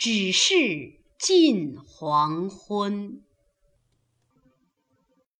只是近黄昏。